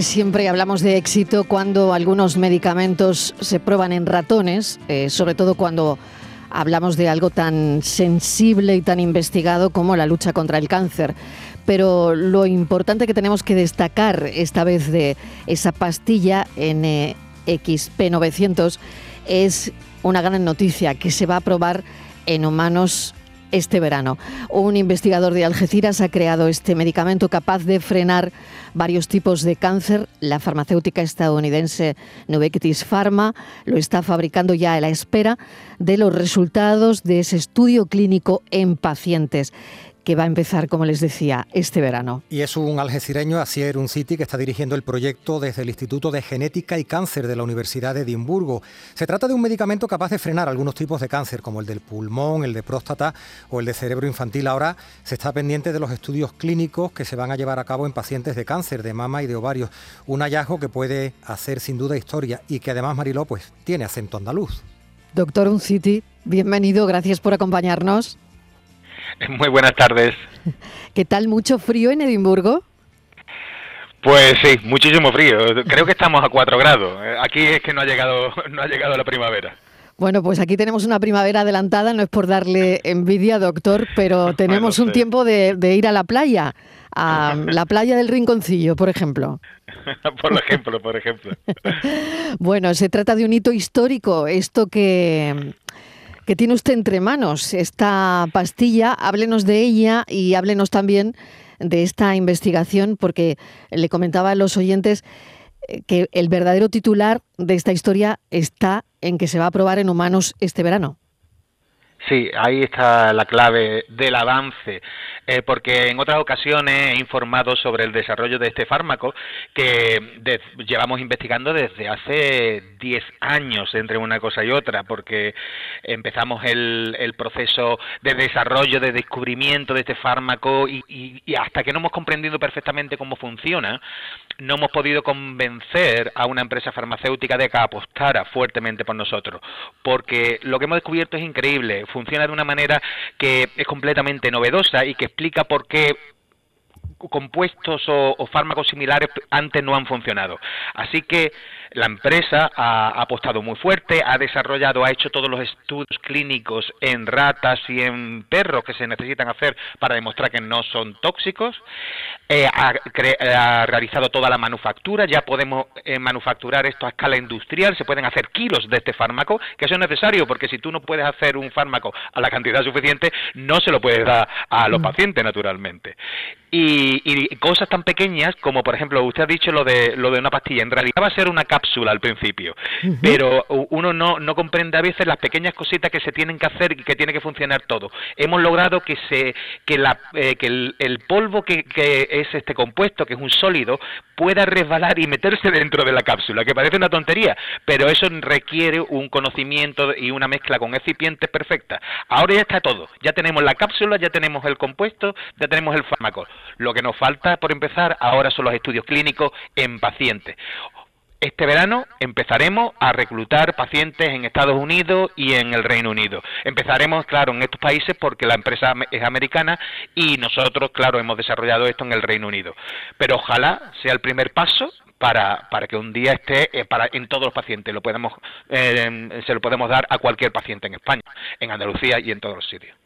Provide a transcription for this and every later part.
Siempre hablamos de éxito cuando algunos medicamentos se prueban en ratones, eh, sobre todo cuando hablamos de algo tan sensible y tan investigado como la lucha contra el cáncer. Pero lo importante que tenemos que destacar esta vez de esa pastilla NXP900 es una gran noticia que se va a probar en humanos este verano. Un investigador de Algeciras ha creado este medicamento capaz de frenar varios tipos de cáncer. La farmacéutica estadounidense Novartis Pharma lo está fabricando ya a la espera de los resultados de ese estudio clínico en pacientes que va a empezar, como les decía, este verano. Y es un algecireño, Asier Unciti, que está dirigiendo el proyecto desde el Instituto de Genética y Cáncer de la Universidad de Edimburgo. Se trata de un medicamento capaz de frenar algunos tipos de cáncer, como el del pulmón, el de próstata o el de cerebro infantil. Ahora se está pendiente de los estudios clínicos que se van a llevar a cabo en pacientes de cáncer de mama y de ovario. Un hallazgo que puede hacer sin duda historia y que además Mariló pues tiene acento andaluz. Doctor Unciti, bienvenido, gracias por acompañarnos. Muy buenas tardes. ¿Qué tal? ¿Mucho frío en Edimburgo? Pues sí, muchísimo frío. Creo que estamos a 4 grados. Aquí es que no ha llegado, no ha llegado la primavera. Bueno, pues aquí tenemos una primavera adelantada, no es por darle envidia, doctor, pero tenemos un tiempo de, de, ir a la playa, a la playa del Rinconcillo, por ejemplo. por ejemplo, por ejemplo. bueno, se trata de un hito histórico, esto que que tiene usted entre manos, esta pastilla. Háblenos de ella y háblenos también de esta investigación, porque le comentaba a los oyentes eh, que el verdadero titular de esta historia está en que se va a probar en humanos este verano. Sí, ahí está la clave del avance, eh, porque en otras ocasiones he informado sobre el desarrollo de este fármaco que llevamos investigando desde hace 10 años entre una cosa y otra, porque empezamos el, proceso de desarrollo, de descubrimiento de este fármaco y, y hasta que no hemos comprendido perfectamente cómo funciona, no hemos podido convencer a una empresa farmacéutica de que apostara fuertemente por nosotros, porque lo que hemos descubierto es increíble funciona de una manera que es completamente novedosa y que explica por qué compuestos o, fármacos similares antes no han funcionado. Así que la empresa ha, apostado muy fuerte, ha desarrollado, ha hecho todos los estudios clínicos en ratas y en perros que se necesitan hacer para demostrar que no son tóxicos, eh, ha, realizado toda la manufactura, ya podemos eh, manufacturar esto a escala industrial, se pueden hacer kilos de este fármaco, que eso es necesario porque si tú no puedes hacer un fármaco a la cantidad suficiente, no se lo puedes dar a los mm. pacientes naturalmente. Y, cosas tan pequeñas como, por ejemplo, usted ha dicho lo de, lo de una pastilla. En realidad va a ser una cápsula al principio, pero uno no, no comprende a veces las pequeñas cositas que se tienen que hacer y que tiene que funcionar todo. Hemos logrado que, se, que, la, eh, que el, polvo que, que, es este compuesto, que es un sólido, pueda resbalar y meterse dentro de la cápsula, que parece una tontería, pero eso requiere un conocimiento y una mezcla con excipientes perfecta. Ahora ya está todo. Ya tenemos la cápsula, ya tenemos el compuesto, ya tenemos el fármaco. Lo que nos falta, por empezar, ahora son los estudios clínicos en pacientes. Este verano empezaremos a reclutar pacientes en Estados Unidos y en el Reino Unido. Empezaremos, claro, en estos países porque la empresa es americana y nosotros, claro, hemos desarrollado esto en el Reino Unido. Pero ojalá sea el primer paso para, para que un día esté eh, para, en todos los pacientes. Lo podemos, eh, se lo podemos dar a cualquier paciente en España, en Andalucía y en todos los sitios.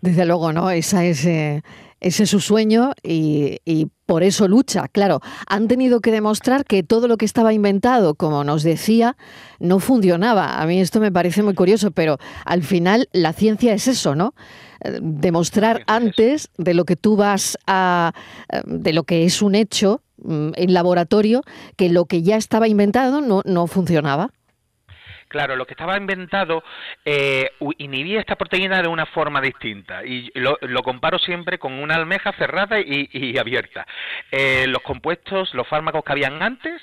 Desde luego, ¿no? Esa es... Eh, ese es su sueño y, por eso lucha. Claro, han tenido que demostrar que todo lo que estaba inventado, como nos decía, no funcionaba. A mí esto me parece muy curioso, pero al final la ciencia es eso, ¿no? Eh, demostrar antes de lo que tú vas a, eh, de lo que es un hecho mm, en laboratorio, que lo que ya estaba inventado no, no funcionaba. Claro, lo que estaba inventado eh, inhibía esta proteína de una forma distinta y lo, comparo siempre con una almeja cerrada y, abierta. Eh, los compuestos, los fármacos que habían antes,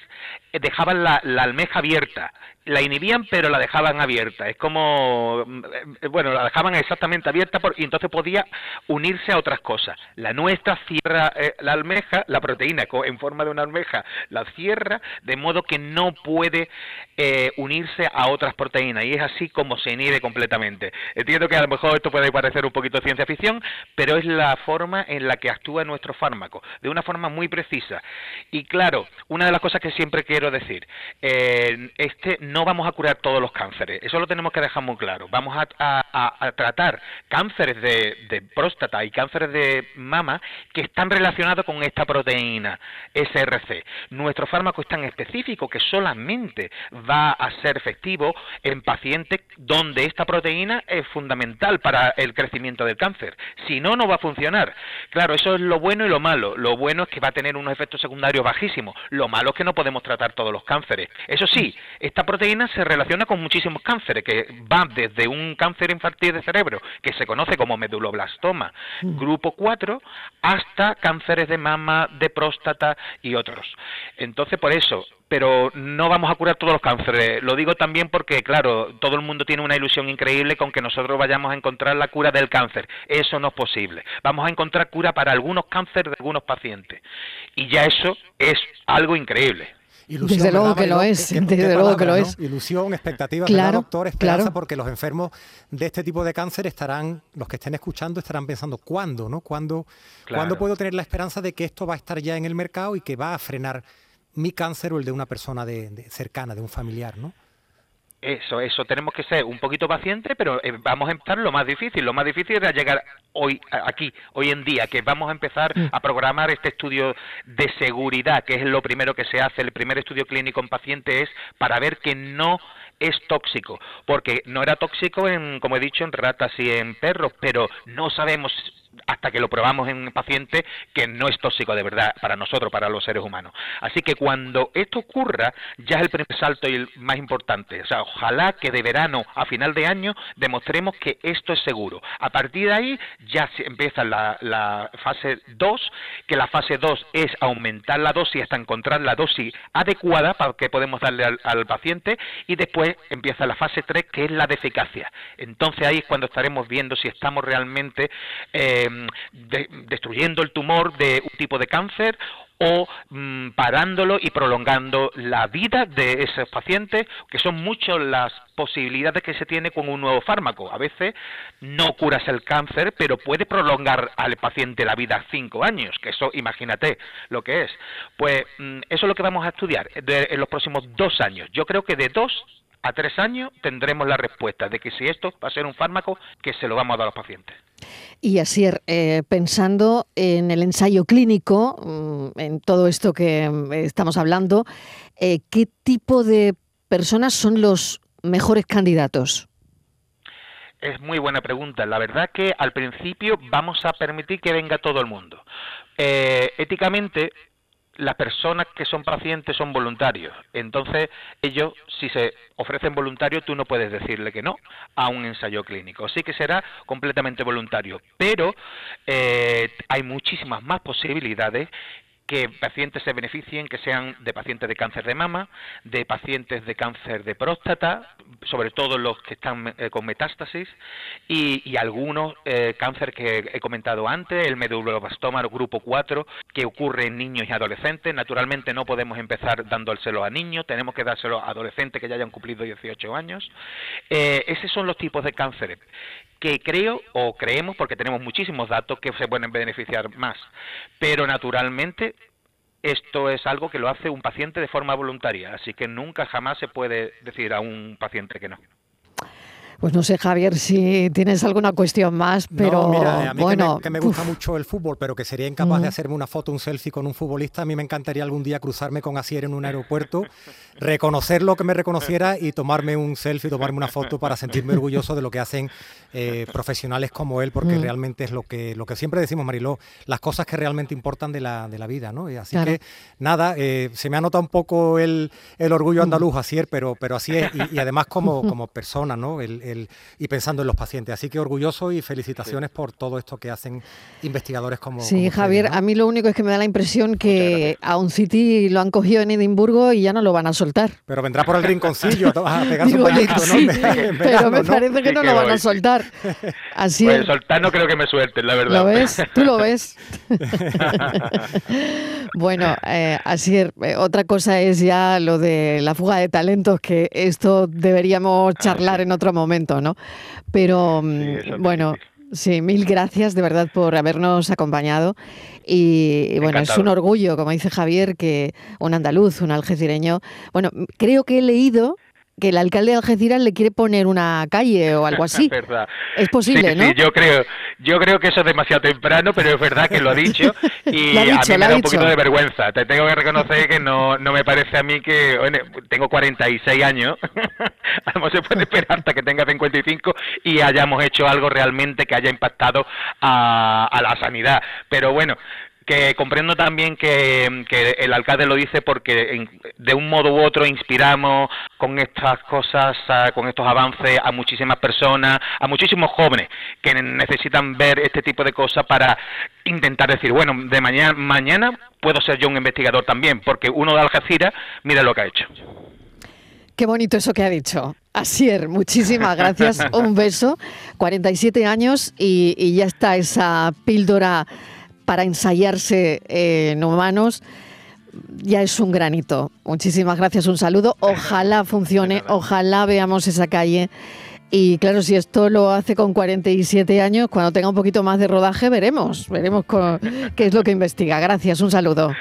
eh, dejaban la, almeja abierta la inhibían pero la dejaban abierta. Es como, mm, bueno, la dejaban exactamente abierta y entonces podía unirse a otras cosas. La nuestra cierra la almeja, la proteína en forma de una almeja la cierra de modo que no puede unirse a otras proteínas y es así como se inhibe completamente. Entiendo que a lo mejor esto puede parecer un poquito ciencia ficción, pero es la forma en la que actúa nuestro fármaco, de una forma muy precisa. Y claro, una de las cosas que siempre quiero decir, eh, este no vamos a curar todos los cánceres, eso lo tenemos que dejar muy claro. Vamos a, tratar cánceres de, próstata y cánceres de mama que están relacionados con esta proteína SRC. Nuestro fármaco es tan específico que solamente va a ser efectivo en pacientes donde esta proteína es fundamental para el crecimiento del cáncer. Si no, no va a funcionar. Claro, eso es lo bueno y lo malo. Lo bueno es que va a tener unos efectos secundarios bajísimos. Lo malo es que no podemos tratar todos los cánceres. Eso sí, esta proteína se relaciona con muchísimos cánceres, que van desde un cáncer infantil de cerebro, que se conoce como meduloblastoma, mm. grupo 4, hasta cánceres de mama, de próstata y otros. Entonces, por eso, pero no vamos a curar todos los cánceres. Lo digo también porque, claro, todo el mundo tiene una ilusión increíble con que nosotros vayamos a encontrar la cura del cáncer. Eso no es posible. Vamos a encontrar cura para algunos cánceres de algunos pacientes. Y ya eso es algo increíble. Ilusión, desde luego que lo es, desde luego que lo es. Ilusión, expectativas, claro, doctor? Esperanza, porque los enfermos de este tipo de cáncer estarán, los que estén escuchando, estarán pensando, ¿cuándo, no? ¿Cuándo, ¿cuándo puedo tener la esperanza de que esto va a estar ya en el mercado y que va a frenar mi cáncer o el de una persona de, cercana, de un familiar, ¿no? Eso, eso, tenemos que ser un poquito pacientes, pero eh, vamos a empezar lo más difícil. Lo más difícil es llegar hoy, aquí, hoy en día, que vamos a empezar mm. a programar este estudio de seguridad, que es lo primero que se hace. El primer estudio clínico en paciente es para ver que no es tóxico, porque no era tóxico en, como he dicho, en ratas y en perros, pero no sabemos hasta que lo probamos en un paciente que no es tóxico de verdad para nosotros, para los seres humanos. Así que cuando esto ocurra, ya es el primer salto y el más importante. O sea, ojalá que de verano a final de año demostremos que esto es seguro. A partir de ahí ya empieza la, fase 2, que la fase 2 es aumentar la dosis hasta encontrar la dosis adecuada para que podemos darle al, paciente y después empieza la fase 3, que es la de eficacia. Entonces ahí es cuando estaremos viendo si estamos realmente eh, Em, destruyendo el tumor de un tipo de cáncer o mm, parándolo y prolongando la vida de esos pacientes, que son muchas las posibilidades que se tiene con un nuevo fármaco. A veces no curas el cáncer, pero puede prolongar al paciente la vida cinco años, que eso imagínate lo que es. Pues mm, eso es lo que vamos a estudiar en los próximos dos años. Yo creo que de dos a tres años tendremos la respuesta de que si esto va a ser un fármaco que se lo vamos a dar a los pacientes. Y así, eh, pensando en el ensayo clínico, mm, en todo esto que mm, estamos hablando, eh, ¿qué tipo de personas son los mejores candidatos? Es muy buena pregunta. La verdad que al principio vamos a permitir que venga todo el mundo. Eh, éticamente las personas que son pacientes son voluntarios. Entonces, ellos, si se ofrecen voluntarios, tú no puedes decirle que no a un ensayo clínico. Sí que será completamente voluntario. Pero eh, hay muchísimas más posibilidades que pacientes se beneficien, que sean de pacientes de cáncer de mama, de pacientes de cáncer de próstata, sobre todo los que están eh, con metástasis, y, algunos eh, cáncer que he comentado antes, el meduloblastoma grupo 4, que ocurre en niños y adolescentes. Naturalmente no podemos empezar dándoselo a niños, tenemos que dárselo a adolescentes que ya hayan cumplido 18 años. Eh, esos son los tipos de cánceres que creo o creemos, porque tenemos muchísimos datos que se pueden beneficiar más, pero naturalmente esto es algo que lo hace un paciente de forma voluntaria, así que nunca jamás se puede decir a un paciente que no. Pues no sé, Javier, si tienes alguna cuestión más, pero mira, a mí bueno, que me, gusta mucho el fútbol, pero que sería incapaz de hacerme una foto, un selfie con un futbolista. A mí me encantaría algún día cruzarme con Asier en un aeropuerto, reconocer lo que me reconociera y tomarme un selfie, tomarme una foto para sentirme orgulloso de lo que hacen eh, profesionales como él, porque realmente es lo que lo que siempre decimos, Mariló, las cosas que realmente importan de la, de la vida, ¿no? Y así que nada, eh, se me ha notado un poco el, el orgullo andaluz, Asier, pero pero así es y, además como como persona, ¿no? El, el, y pensando en los pacientes. Así que orgulloso y felicitaciones por todo esto que hacen investigadores como. Sí, Javier, a mí lo único es que me da la impresión que a un City lo han cogido en Edimburgo y ya no lo van a soltar. Pero vendrá por el rinconcillo a pegar su Pero me parece que no lo van a soltar. Así pues soltar no creo que me suelten, la verdad. ¿Lo ves? ¿Tú lo ves? bueno, eh, así eh, otra cosa es ya lo de la fuga de talentos, que esto deberíamos ah, charlar en otro momento, ¿no? Pero mm, bueno. Sí, mil gracias de verdad por habernos acompañado. Y, bueno, es un orgullo, como dice Javier, que un andaluz, un algecireño. Bueno, creo que he leído que el alcalde de Algeciras le quiere poner una calle o algo así. Es posible, ¿no? Sí, yo creo, yo creo que eso es demasiado temprano, pero es verdad que lo ha dicho y a mí me da un poquito de vergüenza. Te tengo que reconocer que no, no me parece a mí que bueno, tengo 46 años, no se puede esperar hasta que tenga 55 y hayamos hecho algo realmente que haya impactado a, a la sanidad. Pero bueno, que comprendo también que, el alcalde lo dice porque de un modo u otro inspiramos con estas cosas, con estos avances a muchísimas personas, a muchísimos jóvenes que necesitan ver este tipo de cosas para intentar decir, bueno, de mañana, mañana puedo ser yo un investigador también, porque uno de Algeciras, mira lo que ha hecho. Qué bonito eso que ha dicho. Asier, muchísimas gracias. Un beso. 47 años y, y ya está esa píldora para ensayarse en humanos, ya es un granito. Muchísimas gracias, un saludo. Ojalá funcione, ojalá veamos esa calle. Y claro, si esto lo hace con 47 años, cuando tenga un poquito más de rodaje, veremos, veremos qué es lo que investiga. Gracias, un saludo.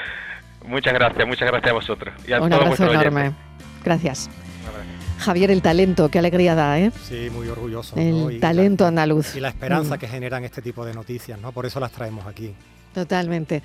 Muchas gracias, muchas gracias a vosotros. un abrazo enorme. Gracias. Javier, el talento, qué alegría da, ¿eh? Sí, muy orgulloso. El talento andaluz. Y la esperanza mm. que generan este tipo de noticias, ¿no? Por eso las traemos aquí. Totalmente.